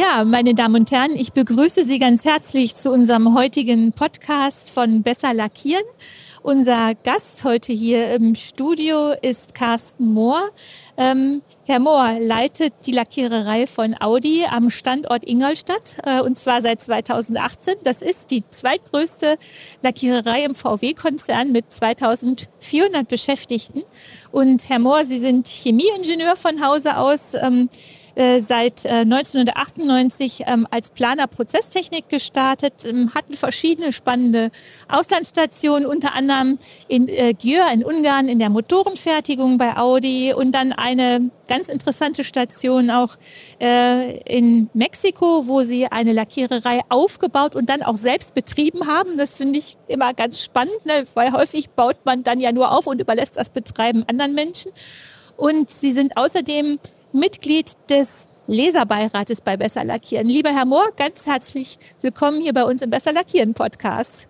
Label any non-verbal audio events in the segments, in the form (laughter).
Ja, meine Damen und Herren, ich begrüße Sie ganz herzlich zu unserem heutigen Podcast von Besser Lackieren. Unser Gast heute hier im Studio ist Carsten Mohr. Ähm, Herr Mohr leitet die Lackiererei von Audi am Standort Ingolstadt äh, und zwar seit 2018. Das ist die zweitgrößte Lackiererei im VW-Konzern mit 2400 Beschäftigten. Und Herr Mohr, Sie sind Chemieingenieur von Hause aus. Ähm, äh, seit 1998 äh, ähm, als Planer Prozesstechnik gestartet, ähm, hatten verschiedene spannende Auslandsstationen, unter anderem in äh, Györ in Ungarn in der Motorenfertigung bei Audi und dann eine ganz interessante Station auch äh, in Mexiko, wo sie eine Lackiererei aufgebaut und dann auch selbst betrieben haben. Das finde ich immer ganz spannend, ne? weil häufig baut man dann ja nur auf und überlässt das Betreiben anderen Menschen. Und sie sind außerdem Mitglied des Leserbeirates bei Besser Lackieren. Lieber Herr Mohr, ganz herzlich willkommen hier bei uns im Besser Lackieren Podcast.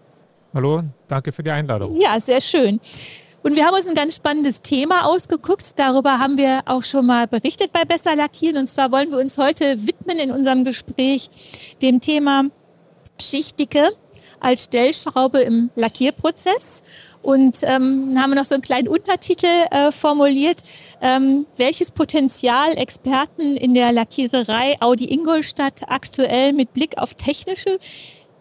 Hallo, danke für die Einladung. Ja, sehr schön. Und wir haben uns ein ganz spannendes Thema ausgeguckt. Darüber haben wir auch schon mal berichtet bei Besser Lackieren. Und zwar wollen wir uns heute widmen in unserem Gespräch dem Thema Schichtdicke als Stellschraube im Lackierprozess. Und ähm, haben noch so einen kleinen Untertitel äh, formuliert, ähm, welches Potenzial Experten in der Lackiererei Audi Ingolstadt aktuell mit Blick auf technische,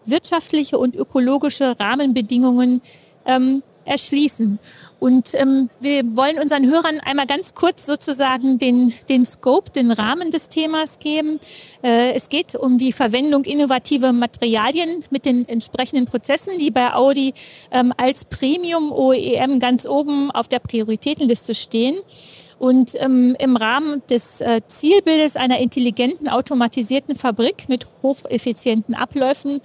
wirtschaftliche und ökologische Rahmenbedingungen ähm, erschließen. Und ähm, wir wollen unseren Hörern einmal ganz kurz sozusagen den, den Scope, den Rahmen des Themas geben. Äh, es geht um die Verwendung innovativer Materialien mit den entsprechenden Prozessen, die bei Audi ähm, als Premium OEM ganz oben auf der Prioritätenliste stehen. Und ähm, im Rahmen des äh, Zielbildes einer intelligenten, automatisierten Fabrik mit hocheffizienten Abläufen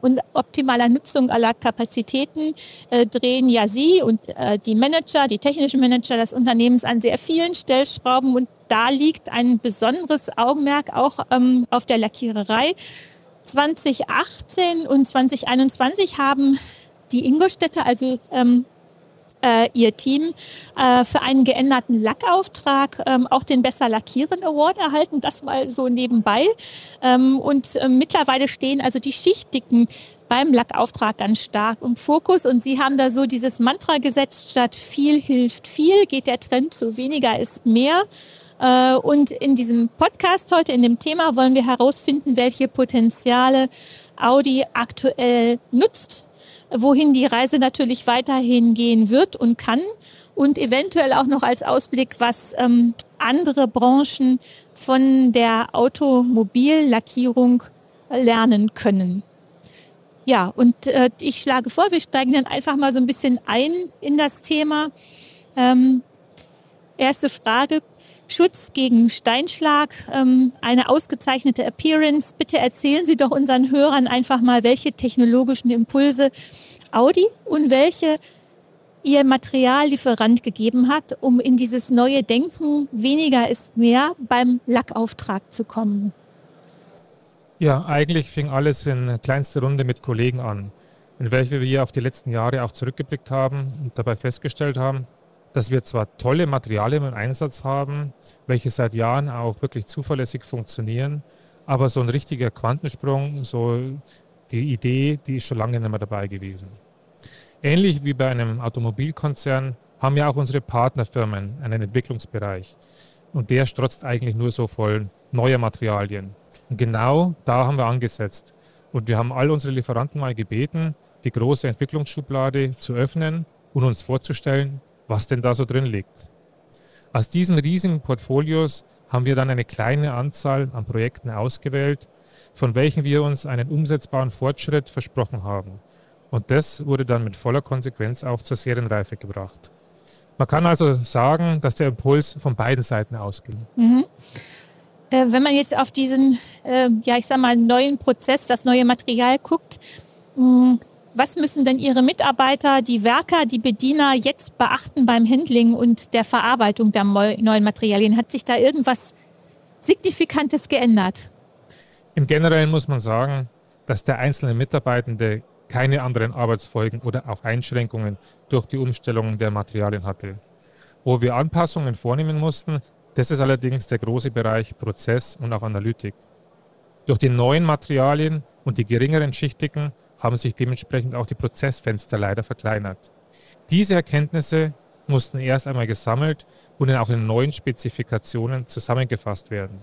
und optimaler Nutzung aller Kapazitäten äh, drehen ja Sie und äh, die Manager, die technischen Manager des Unternehmens an sehr vielen Stellschrauben. Und da liegt ein besonderes Augenmerk auch ähm, auf der Lackiererei. 2018 und 2021 haben die Ingolstädter, also ähm, äh, ihr Team äh, für einen geänderten Lackauftrag ähm, auch den Besser Lackieren Award erhalten. Das mal so nebenbei. Ähm, und äh, mittlerweile stehen also die Schichtdicken beim Lackauftrag ganz stark im Fokus. Und Sie haben da so dieses Mantra gesetzt, statt viel hilft viel, geht der Trend zu weniger ist mehr. Äh, und in diesem Podcast heute, in dem Thema, wollen wir herausfinden, welche Potenziale Audi aktuell nutzt wohin die Reise natürlich weiterhin gehen wird und kann und eventuell auch noch als Ausblick, was ähm, andere Branchen von der Automobillackierung lernen können. Ja, und äh, ich schlage vor, wir steigen dann einfach mal so ein bisschen ein in das Thema. Ähm, erste Frage, Schutz gegen Steinschlag, ähm, eine ausgezeichnete Appearance. Bitte erzählen Sie doch unseren Hörern einfach mal, welche technologischen Impulse Audi und welche Ihr Materiallieferant gegeben hat, um in dieses neue Denken weniger ist mehr beim Lackauftrag zu kommen. Ja, eigentlich fing alles in kleinster Runde mit Kollegen an, in welche wir auf die letzten Jahre auch zurückgeblickt haben und dabei festgestellt haben, dass wir zwar tolle Materialien im Einsatz haben, welche seit Jahren auch wirklich zuverlässig funktionieren, aber so ein richtiger Quantensprung, so die Idee, die ist schon lange nicht mehr dabei gewesen. Ähnlich wie bei einem Automobilkonzern haben ja auch unsere Partnerfirmen einen Entwicklungsbereich. Und der strotzt eigentlich nur so voll neuer Materialien. Und genau da haben wir angesetzt. Und wir haben all unsere Lieferanten mal gebeten, die große Entwicklungsschublade zu öffnen und uns vorzustellen, was denn da so drin liegt. Aus diesen riesigen Portfolios haben wir dann eine kleine Anzahl an Projekten ausgewählt, von welchen wir uns einen umsetzbaren Fortschritt versprochen haben. Und das wurde dann mit voller Konsequenz auch zur Serienreife gebracht. Man kann also sagen, dass der Impuls von beiden Seiten ausging. Mhm. Äh, wenn man jetzt auf diesen, äh, ja, ich sag mal, neuen Prozess, das neue Material guckt, mh, hm, was müssen denn Ihre Mitarbeiter, die Werker, die Bediener jetzt beachten beim Handling und der Verarbeitung der neuen Materialien? Hat sich da irgendwas Signifikantes geändert? Im Generellen muss man sagen, dass der einzelne Mitarbeitende keine anderen Arbeitsfolgen oder auch Einschränkungen durch die Umstellung der Materialien hatte. Wo wir Anpassungen vornehmen mussten, das ist allerdings der große Bereich Prozess und auch Analytik. Durch die neuen Materialien und die geringeren Schichtigen haben sich dementsprechend auch die Prozessfenster leider verkleinert. Diese Erkenntnisse mussten erst einmal gesammelt und dann auch in neuen Spezifikationen zusammengefasst werden.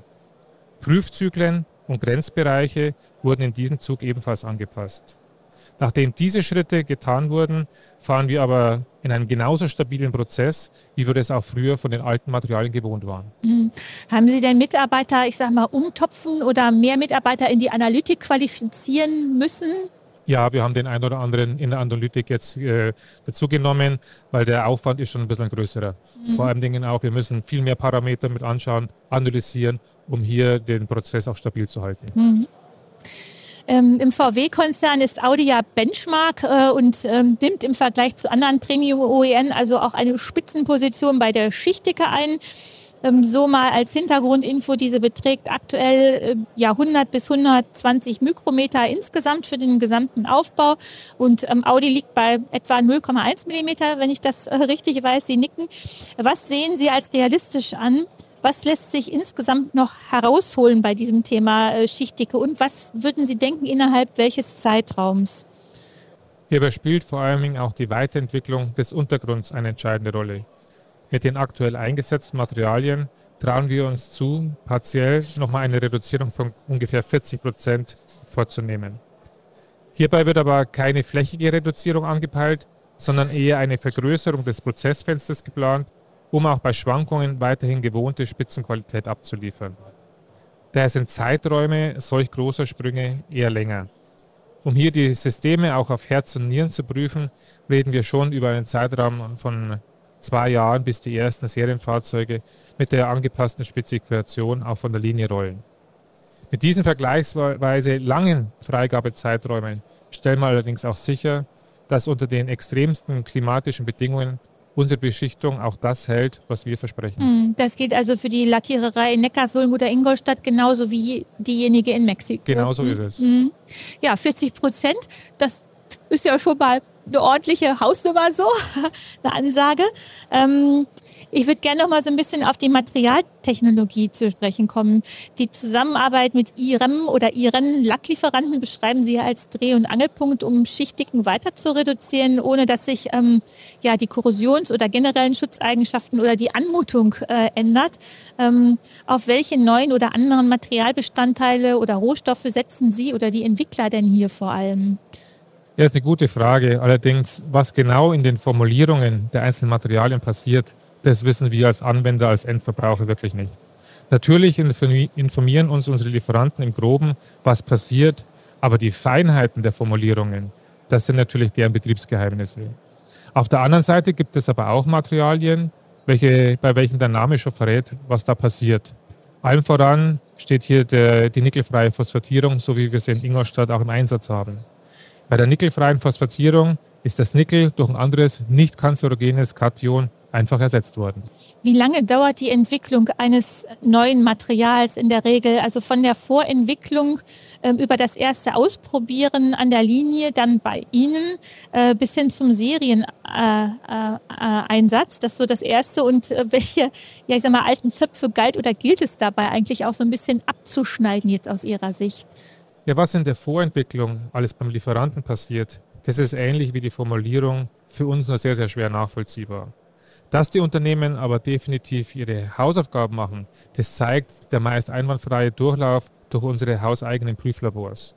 Prüfzyklen und Grenzbereiche wurden in diesem Zug ebenfalls angepasst. Nachdem diese Schritte getan wurden, fahren wir aber in einem genauso stabilen Prozess, wie wir das auch früher von den alten Materialien gewohnt waren. Mhm. Haben Sie denn Mitarbeiter, ich sage mal, umtopfen oder mehr Mitarbeiter in die Analytik qualifizieren müssen? Ja, wir haben den einen oder anderen in der Analytik jetzt äh, dazugenommen, weil der Aufwand ist schon ein bisschen größerer. Mhm. Vor allem Dingen auch, wir müssen viel mehr Parameter mit anschauen, analysieren, um hier den Prozess auch stabil zu halten. Mhm. Ähm, Im VW-Konzern ist Audi ja Benchmark äh, und ähm, nimmt im Vergleich zu anderen Premium-OEN also auch eine Spitzenposition bei der Schichtdicke ein. Ähm, so mal als Hintergrundinfo, diese beträgt aktuell äh, ja 100 bis 120 Mikrometer insgesamt für den gesamten Aufbau und ähm, Audi liegt bei etwa 0,1 Millimeter, wenn ich das äh, richtig weiß. Sie nicken. Was sehen Sie als realistisch an? Was lässt sich insgesamt noch herausholen bei diesem Thema äh, Schichtdicke und was würden Sie denken innerhalb welches Zeitraums? Hierbei spielt vor allem auch die Weiterentwicklung des Untergrunds eine entscheidende Rolle. Mit den aktuell eingesetzten Materialien trauen wir uns zu, partiell nochmal eine Reduzierung von ungefähr 40 Prozent vorzunehmen. Hierbei wird aber keine flächige Reduzierung angepeilt, sondern eher eine Vergrößerung des Prozessfensters geplant um auch bei Schwankungen weiterhin gewohnte Spitzenqualität abzuliefern. Daher sind Zeiträume solch großer Sprünge eher länger. Um hier die Systeme auch auf Herz und Nieren zu prüfen, reden wir schon über einen Zeitraum von zwei Jahren, bis die ersten Serienfahrzeuge mit der angepassten Spezifikation auch von der Linie rollen. Mit diesen vergleichsweise langen Freigabezeiträumen stellen wir allerdings auch sicher, dass unter den extremsten klimatischen Bedingungen unsere Beschichtung auch das hält, was wir versprechen. Hm, das geht also für die Lackiererei in Neckarsulm oder Ingolstadt genauso wie diejenige in Mexiko. Genau so ist es. Hm. Ja, 40 Prozent, das ist ja schon mal eine ordentliche Hausnummer so, (laughs) eine Ansage. Ähm, ich würde gerne noch mal so ein bisschen auf die Materialtechnologie zu sprechen kommen. Die Zusammenarbeit mit IREM oder IREN Lacklieferanten beschreiben Sie als Dreh- und Angelpunkt, um Schichtdicken weiter zu reduzieren, ohne dass sich ähm, ja, die Korrosions- oder generellen Schutzeigenschaften oder die Anmutung äh, ändert. Ähm, auf welche neuen oder anderen Materialbestandteile oder Rohstoffe setzen Sie oder die Entwickler denn hier vor allem? Ja, ist eine gute Frage. Allerdings, was genau in den Formulierungen der einzelnen Materialien passiert, das wissen wir als Anwender, als Endverbraucher wirklich nicht. Natürlich informieren uns unsere Lieferanten im Groben, was passiert, aber die Feinheiten der Formulierungen, das sind natürlich deren Betriebsgeheimnisse. Auf der anderen Seite gibt es aber auch Materialien, welche, bei welchen der Name schon verrät, was da passiert. Allem voran steht hier der, die nickelfreie Phosphatierung, so wie wir sie in Ingolstadt auch im Einsatz haben. Bei der nickelfreien Phosphatierung ist das Nickel durch ein anderes nicht kanzerogenes Kation einfach ersetzt worden. Wie lange dauert die Entwicklung eines neuen Materials in der Regel? Also von der Vorentwicklung äh, über das erste Ausprobieren an der Linie, dann bei Ihnen äh, bis hin zum Serieneinsatz. Äh, das ist so das erste. Und äh, welche, ja ich sag mal, alten Zöpfe galt oder gilt es dabei eigentlich auch so ein bisschen abzuschneiden jetzt aus Ihrer Sicht? Ja, was in der Vorentwicklung alles beim Lieferanten passiert, das ist ähnlich wie die Formulierung für uns nur sehr, sehr schwer nachvollziehbar. Dass die Unternehmen aber definitiv ihre Hausaufgaben machen, das zeigt der meist einwandfreie Durchlauf durch unsere hauseigenen Prüflabors.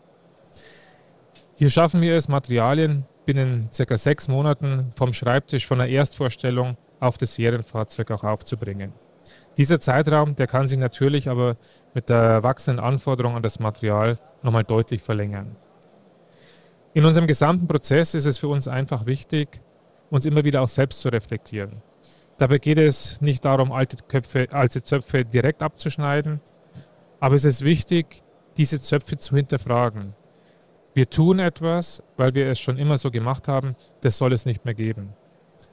Hier schaffen wir es, Materialien binnen circa sechs Monaten vom Schreibtisch von der Erstvorstellung auf das Serienfahrzeug auch aufzubringen. Dieser Zeitraum, der kann sich natürlich aber mit der wachsenden Anforderung an das Material nochmal deutlich verlängern. In unserem gesamten Prozess ist es für uns einfach wichtig, uns immer wieder auch selbst zu reflektieren. Dabei geht es nicht darum, alte, Köpfe, alte Zöpfe direkt abzuschneiden, aber es ist wichtig, diese Zöpfe zu hinterfragen. Wir tun etwas, weil wir es schon immer so gemacht haben, das soll es nicht mehr geben.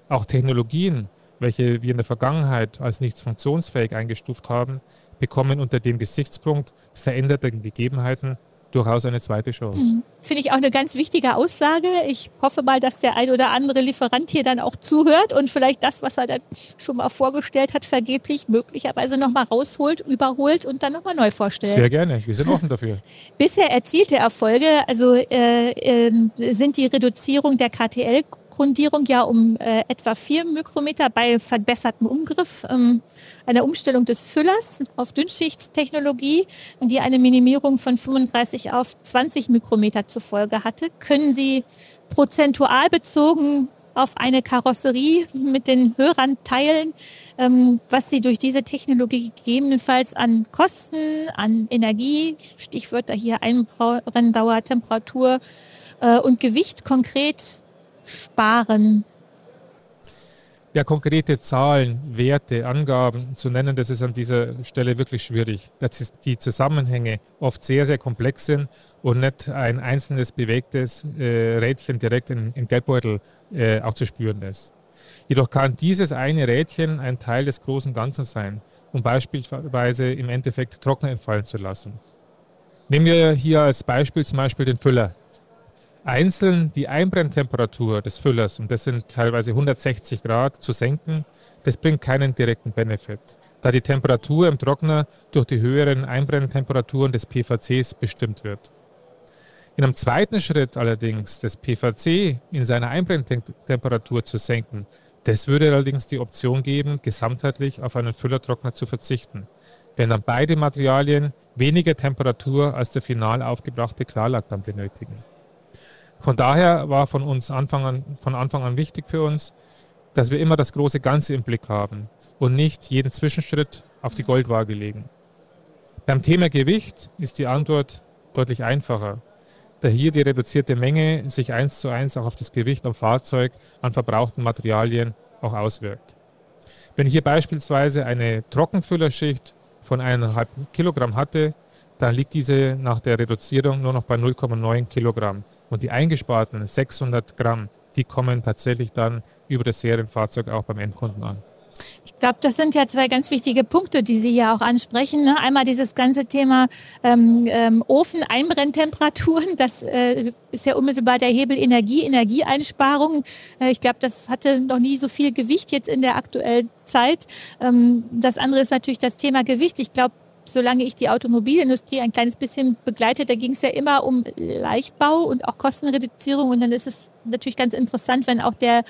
Auch Technologien, welche wir in der Vergangenheit als nicht funktionsfähig eingestuft haben, bekommen unter dem Gesichtspunkt veränderter Gegebenheiten durchaus eine zweite Chance. Mhm. finde ich auch eine ganz wichtige Aussage. Ich hoffe mal, dass der ein oder andere Lieferant hier dann auch zuhört und vielleicht das, was er dann schon mal vorgestellt hat, vergeblich möglicherweise nochmal rausholt, überholt und dann nochmal neu vorstellt. Sehr gerne, wir sind offen dafür. (laughs) Bisher erzielte Erfolge, also äh, äh, sind die Reduzierung der KTL Grundierung ja um äh, etwa 4 Mikrometer bei verbessertem Umgriff, ähm, einer Umstellung des Füllers auf Dünnschichttechnologie, die eine Minimierung von 35 auf 20 Mikrometer zur Folge hatte. Können Sie prozentual bezogen auf eine Karosserie mit den Hörern teilen, ähm, was Sie durch diese Technologie gegebenenfalls an Kosten, an Energie, Stichwörter hier Einbrenndauer, Temperatur äh, und Gewicht konkret sparen? Ja, konkrete Zahlen, Werte, Angaben zu nennen, das ist an dieser Stelle wirklich schwierig. Dass die Zusammenhänge oft sehr, sehr komplex sind und nicht ein einzelnes bewegtes äh, Rädchen direkt im, im Geldbeutel äh, auch zu spüren ist. Jedoch kann dieses eine Rädchen ein Teil des großen Ganzen sein, um beispielsweise im Endeffekt Trockner entfallen zu lassen. Nehmen wir hier als Beispiel zum Beispiel den Füller einzeln die Einbrenntemperatur des Füllers, und das sind teilweise 160 Grad, zu senken, das bringt keinen direkten Benefit, da die Temperatur im Trockner durch die höheren Einbrenntemperaturen des PVCs bestimmt wird. In einem zweiten Schritt allerdings das PVC in seiner Einbrenntemperatur zu senken, das würde allerdings die Option geben, gesamtheitlich auf einen Füllertrockner zu verzichten, wenn dann beide Materialien weniger Temperatur als der final aufgebrachte Klarlack dann benötigen. Von daher war von uns Anfang an, von Anfang an wichtig für uns, dass wir immer das große Ganze im Blick haben und nicht jeden Zwischenschritt auf die Goldwaage legen. Beim Thema Gewicht ist die Antwort deutlich einfacher, da hier die reduzierte Menge sich eins zu eins auch auf das Gewicht am Fahrzeug an verbrauchten Materialien auch auswirkt. Wenn ich hier beispielsweise eine Trockenfüllerschicht von 1,5 Kilogramm hatte, dann liegt diese nach der Reduzierung nur noch bei 0,9 Kilogramm. Und die eingesparten 600 Gramm, die kommen tatsächlich dann über das Serienfahrzeug auch beim Endkunden an. Ich glaube, das sind ja zwei ganz wichtige Punkte, die Sie hier auch ansprechen. Ne? Einmal dieses ganze Thema ähm, ähm, Ofen-Einbrenntemperaturen. (laughs) Das äh, ist ja unmittelbar der Hebel Energie, Energieeinsparung. Äh, ich glaube, das hatte noch nie so viel Gewicht jetzt in der aktuellen Zeit. Ähm, das andere ist natürlich das Thema Gewicht. Ich glaube, solange ich die Automobilindustrie ein kleines bisschen begleite, da ging es ja immer um Leichtbau und auch Kostenreduzierung. Und dann ist es natürlich ganz interessant, wenn auch der,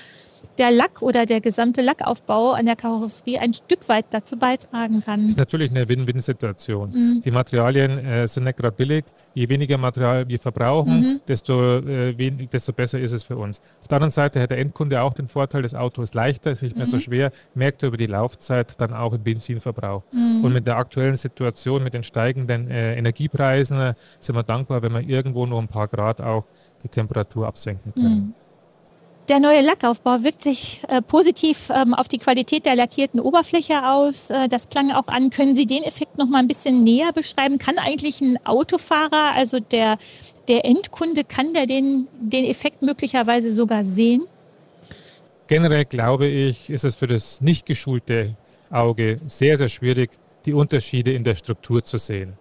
der Lack oder der gesamte Lackaufbau an der Karosserie ein Stück weit dazu beitragen kann. Das ist natürlich eine Win-Win-Situation. Mhm. Die Materialien äh, sind nicht gerade billig je weniger Material wir verbrauchen, mhm. desto, äh, desto besser ist es für uns. Auf der anderen Seite hat der Endkunde auch den Vorteil, das Auto ist leichter, ist nicht mehr mhm. so schwer, merkt er über die Laufzeit dann auch im Benzinverbrauch. Mhm. Und mit der aktuellen Situation, mit den steigenden äh, Energiepreisen, äh, sind wir dankbar, wenn wir irgendwo nur ein paar Grad auch die Temperatur absenken können. Der neue Lackaufbau wirkt sich äh, positiv ähm, auf die Qualität der lackierten Oberfläche aus. Äh, das klang auch an. Können Sie den Effekt noch mal ein bisschen näher beschreiben? Kann eigentlich ein Autofahrer, also der, der Endkunde, kann der den, den Effekt möglicherweise sogar sehen? Generell glaube ich, ist es für das nicht geschulte Auge sehr, sehr schwierig, die Unterschiede in der Struktur zu sehen.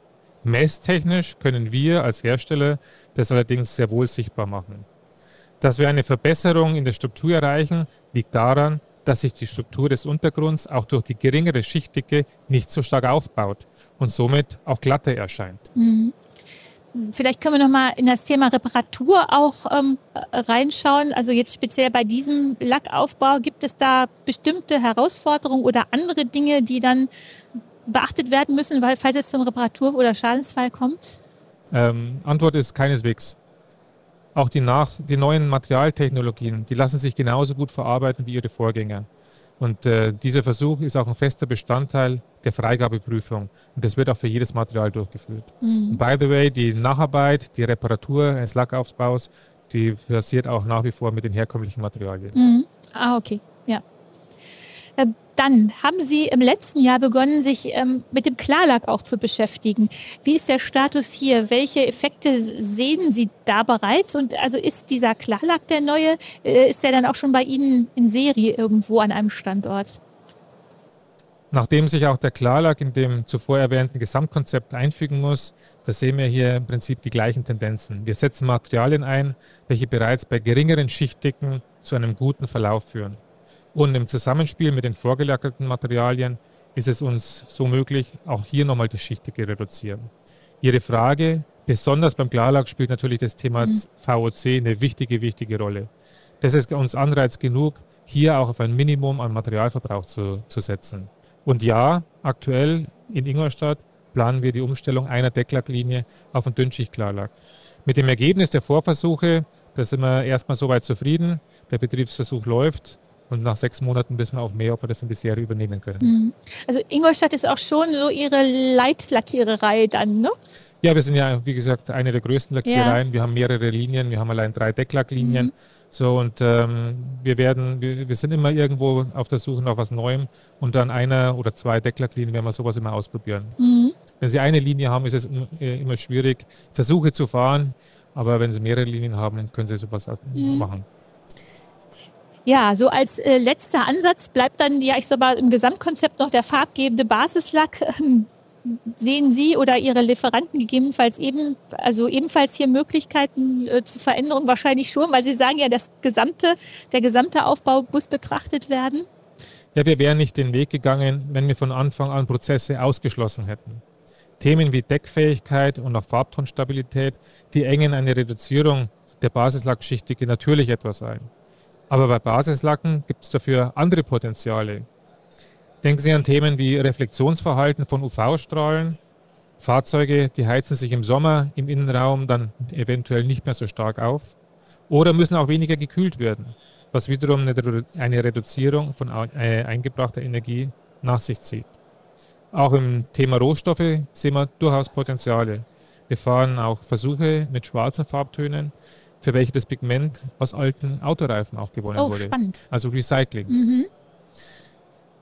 Messtechnisch können wir als Hersteller das allerdings sehr wohl sichtbar machen. Dass wir eine Verbesserung in der Struktur erreichen, liegt daran, dass sich die Struktur des Untergrunds auch durch die geringere Schichtdicke nicht so stark aufbaut und somit auch glatter erscheint. Mhm. Vielleicht können wir noch mal in das Thema Reparatur auch ähm, reinschauen. Also jetzt speziell bei diesem Lackaufbau gibt es da bestimmte Herausforderungen oder andere Dinge, die dann beachtet werden müssen, weil falls es zum Reparatur- oder Schadensfall kommt? Ähm, Antwort ist keineswegs. Auch die, nach, die neuen Materialtechnologien, die lassen sich genauso gut verarbeiten wie ihre Vorgänger. Und äh, dieser Versuch ist auch ein fester Bestandteil der Freigabeprüfung. Und das wird auch für jedes Material durchgeführt. Mhm. By the way, die Nacharbeit, die Reparatur eines Lackaufbaus, die passiert auch nach wie vor mit den herkömmlichen Materialien. Mhm. Ah, okay. Ja. Dann haben Sie im letzten Jahr begonnen, sich ähm, mit dem Klarlack auch zu beschäftigen. Wie ist der Status hier? Welche Effekte sehen Sie da bereits? Und also ist dieser Klarlack der neue? Äh, ist der dann auch schon bei Ihnen in Serie irgendwo an einem Standort? Nachdem sich auch der Klarlack in dem zuvor erwähnten Gesamtkonzept einfügen muss, da sehen wir hier im Prinzip die gleichen Tendenzen. Wir setzen Materialien ein, welche bereits bei geringeren Schichtdicken zu einem guten Verlauf führen. Und im Zusammenspiel mit den vorgelackerten Materialien ist es uns so möglich, auch hier nochmal die Schichtdicke reduzieren. Ihre Frage, besonders beim Klarlack spielt natürlich das Thema mhm. VOC eine wichtige, wichtige Rolle. Das ist uns Anreiz genug, hier auch auf ein Minimum an Materialverbrauch zu, zu setzen. Und ja, aktuell in Ingolstadt planen wir die Umstellung einer Decklacklinie auf einen Dünnschichtklarlack. Mit dem Ergebnis der Vorversuche, da sind wir erstmal soweit zufrieden. Der Betriebsversuch läuft und nach sechs Monaten wissen wir auch mehr, ob wir das in die Serie übernehmen können. Mhm. Also Ingolstadt ist auch schon so Ihre Leitlackiererei dann, ne? Ja, wir sind ja, wie gesagt, eine der größten Lackierereien. Ja. Wir haben mehrere Linien, wir haben allein drei Decklacklinien. Mhm. So, und ähm, wir werden, wir, wir, sind immer irgendwo auf der Suche nach was Neuem und dann einer oder zwei Decklacklinien werden wir sowas immer ausprobieren. Mhm. Wenn Sie eine Linie haben, ist es äh, immer schwierig, Versuche zu fahren, aber wenn Sie mehrere Linien haben, dann können Sie sowas mhm. machen. Ja, so als äh, letzter Ansatz bleibt dann ja, ich sag mal, im Gesamtkonzept noch der farbgebende Basislack. (laughs) Sehen Sie oder Ihre Lieferanten gegebenenfalls eben, also ebenfalls hier Möglichkeiten äh, zur Veränderung? Wahrscheinlich schon, weil Sie sagen ja, das gesamte, der gesamte Aufbau muss betrachtet werden. Ja, wir wären nicht den Weg gegangen, wenn wir von Anfang an Prozesse ausgeschlossen hätten. Themen wie Deckfähigkeit und auch Farbtonstabilität, die engen eine Reduzierung der Basislackschichtige natürlich etwas ein. Aber bei Basislacken gibt es dafür andere Potenziale, Denken Sie an Themen wie Reflexionsverhalten von UV-Strahlen. Fahrzeuge, die heizen sich im Sommer im Innenraum dann eventuell nicht mehr so stark auf oder müssen auch weniger gekühlt werden, was wiederum eine Reduzierung von äh, eingebrachter Energie nach sich zieht. Auch im Thema Rohstoffe sehen wir durchaus Potenziale. Wir fahren auch Versuche mit schwarzen Farbtönen, für welche das Pigment aus alten Autoreifen auch gewonnen oh, wurde. Spannend. Also Recycling. Mhm.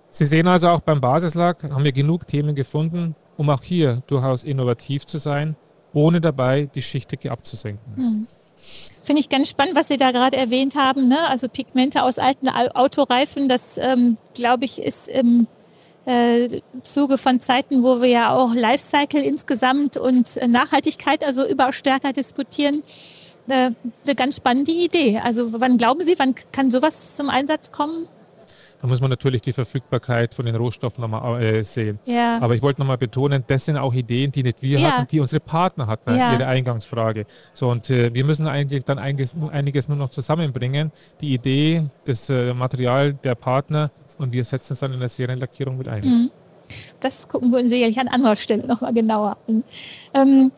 Sie sehen also auch beim Basislack haben wir genug Themen gefunden, um auch hier durchaus innovativ zu sein, ohne dabei die Schichtdicke abzusenken. Hm. Finde ich ganz spannend, was Sie da gerade erwähnt haben. Ne? Also Pigmente aus alten Autoreifen, das ähm, glaube ich ist im äh, Zuge von Zeiten, wo wir ja auch Lifecycle insgesamt und Nachhaltigkeit also überaus stärker diskutieren, äh, eine ganz spannende Idee. Also wann glauben Sie, wann kann sowas zum Einsatz kommen? Da muss man natürlich die Verfügbarkeit von den Rohstoffen nochmal äh, sehen. Ja. Aber ich wollte nochmal betonen, das sind auch Ideen, die nicht wir ja. hatten, die unsere Partner hatten, ja. ihre Eingangsfrage. So, und äh, wir müssen eigentlich dann einiges, einiges, nur noch zusammenbringen. Die Idee, das äh, Material der Partner und wir setzen es dann in der Serienlackierung mit ein. Mhm. Das gucken wir uns sicherlich an anderer Stelle nochmal genauer an. Ähm,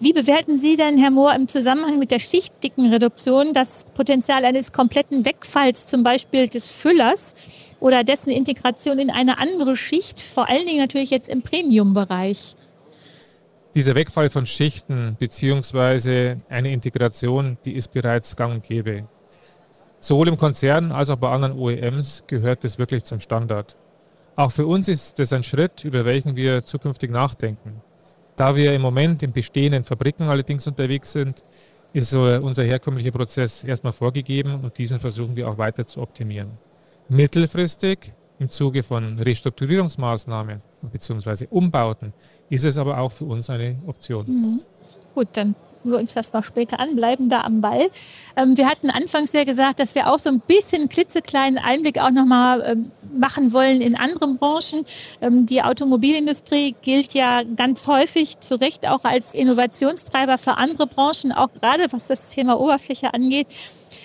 wie bewerten Sie denn, Herr Mohr, im Zusammenhang mit der Schichtdickenreduktion das Potenzial eines kompletten Wegfalls zum Beispiel des Füllers oder dessen Integration in eine andere Schicht, vor allen Dingen natürlich jetzt im Premium-Bereich? Dieser Wegfall von Schichten bzw. eine Integration, die ist bereits gang und gäbe. Sowohl im Konzern als auch bei anderen OEMs gehört das wirklich zum Standard. Auch für uns ist das ein Schritt, über welchen wir zukünftig nachdenken. Da wir im Moment in bestehenden Fabriken allerdings unterwegs sind, ist unser herkömmlicher Prozess erstmal vorgegeben und diesen versuchen wir auch weiter zu optimieren. Mittelfristig im Zuge von Restrukturierungsmaßnahmen bzw. Umbauten ist es aber auch für uns eine Option. Mhm. Gut, dann wir uns das noch später an, bleiben da am Ball. Ähm, wir hatten anfangs ja gesagt, dass wir auch so ein bisschen klitzekleinen Einblick auch nochmal ähm, machen wollen in andere Branchen. Ähm, die Automobilindustrie gilt ja ganz häufig zu Recht auch als Innovationstreiber für andere Branchen, auch gerade was das Thema Oberfläche angeht.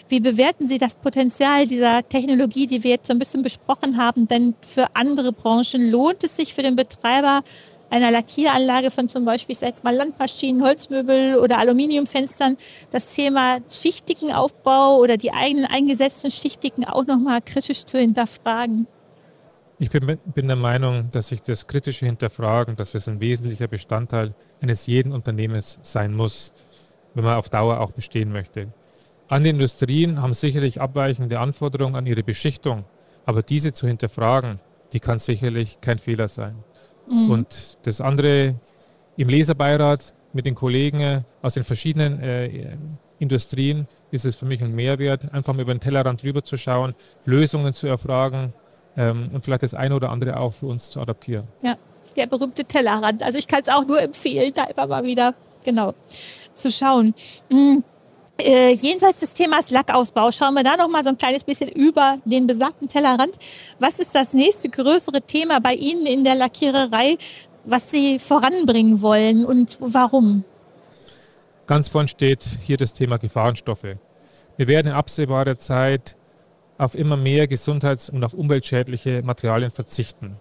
Wie bewerten Sie das Potenzial dieser Technologie, die wir jetzt so ein bisschen besprochen haben, denn für andere Branchen? Lohnt es sich für den Betreiber, einer Lackieranlage von zum Beispiel, ich sage jetzt mal Landmaschinen, Holzmöbel oder Aluminiumfenstern, das Thema schichtigen Aufbau oder die eigenen eingesetzten Schichtigen auch nochmal kritisch zu hinterfragen? Ich bin, bin, der Meinung, dass sich das kritische Hinterfragen, dass es ein wesentlicher Bestandteil eines jeden Unternehmens sein muss, wenn man auf Dauer auch bestehen möchte. Andere Industrien haben sicherlich abweichende Anforderungen an ihre Beschichtung, aber diese zu hinterfragen, die kann sicherlich kein Fehler sein. Mhm. Und das andere im Leserbeirat mit den Kollegen äh, aus den verschiedenen äh, Industrien ist es für mich ein Mehrwert, einfach mal über den Tellerrand drüber zu schauen, Lösungen zu erfragen ähm, und vielleicht das eine oder andere auch für uns zu adaptieren. Ja, der berühmte Tellerrand. Also ich kann es auch nur empfehlen, da immer mal wieder genau zu schauen. Mhm. Äh, jenseits des Themas Lackausbau schauen wir da noch mal so ein kleines bisschen über den besagten Tellerrand. Was ist das nächste größere Thema bei Ihnen in der Lackiererei, was Sie voranbringen wollen und warum? Ganz vorn steht hier das Thema Gefahrenstoffe. Wir werden in absehbarer Zeit auf immer mehr gesundheits- und auch umweltschädliche Materialien verzichten.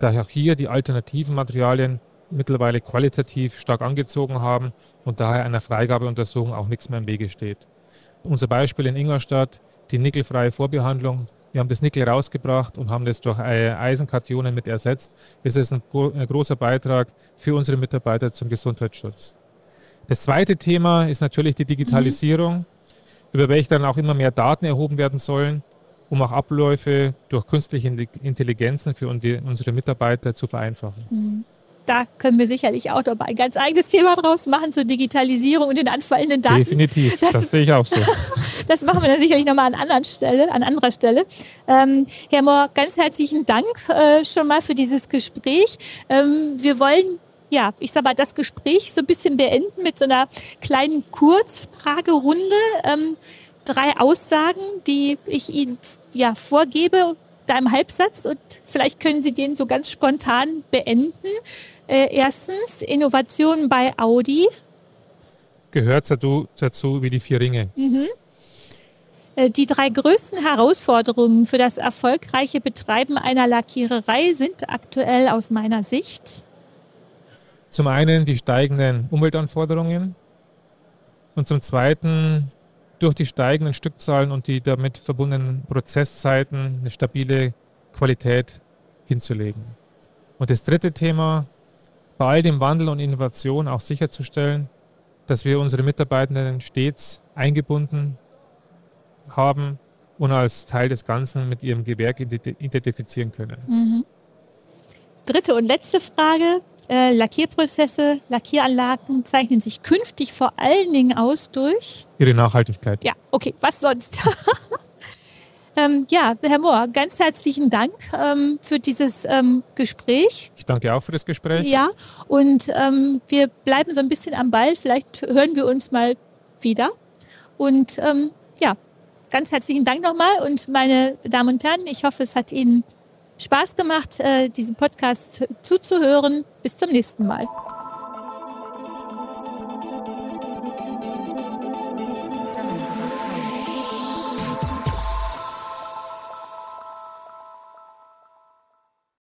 Daher auch hier die alternativen Materialien mittlerweile qualitativ stark angezogen haben und daher einer Freigabeuntersuchung auch nichts mehr im Wege steht. Unser Beispiel in Ingolstadt, die nickelfreie Vorbehandlung. Wir haben das Nickel rausgebracht und haben das durch Eisenkationen mit ersetzt. Das ist ein, großer Beitrag für unsere Mitarbeiter zum Gesundheitsschutz. Das zweite Thema ist natürlich die Digitalisierung, mhm. über welche dann auch immer mehr Daten erhoben werden sollen, um auch Abläufe durch künstliche Intelligenzen für unsere Mitarbeiter zu vereinfachen. Mhm da können wir sicherlich auch noch ein ganz eigenes Thema draus machen zur Digitalisierung und den anfallenden Daten. Definitiv, das, das sehe ich auch so. (laughs) das machen wir dann sicherlich nochmal an, anderen Stelle, an anderer Stelle. Ähm, Herr Mohr, ganz herzlichen Dank äh, schon mal für dieses Gespräch. Ähm, wir wollen ja, ich sag mal, das Gespräch so ein bisschen beenden mit so einer kleinen Kurzfragerunde. Ähm, drei Aussagen, die ich Ihnen ja vorgebe, da im Halbsatz und vielleicht können Sie den so ganz spontan beenden. Äh, erstens, Innovation bei Audi. Gehört dazu, dazu wie die vier Ringe. Mhm. Äh, die drei größten Herausforderungen für das erfolgreiche Betreiben einer Lackiererei sind aktuell aus meiner Sicht. Zum einen die steigenden Umweltanforderungen und zum zweiten durch die steigenden Stückzahlen und die damit verbundenen Prozesszeiten eine stabile Qualität hinzulegen. Und das dritte Thema, bei all dem Wandel und Innovation auch sicherzustellen, dass wir unsere Mitarbeitenden stets eingebunden haben und als Teil des Ganzen mit ihrem Gewerk identifizieren können. Mhm. Dritte und letzte Frage. Äh, Lackierprozesse, Lackieranlagen zeichnen sich künftig vor allen Dingen aus durch ihre Nachhaltigkeit. Ja, okay, was sonst? (laughs) Ähm, ja, Herr Mohr, ganz herzlichen Dank ähm, für dieses ähm, Gespräch. Ich danke auch für das Gespräch. Ja, und ähm, wir bleiben so ein bisschen am Ball. Vielleicht hören wir uns mal wieder. Und ähm, ja, ganz herzlichen Dank nochmal. Und meine Damen und Herren, ich hoffe, es hat Ihnen Spaß gemacht, äh, diesem Podcast zuzuhören. Bis zum nächsten Mal.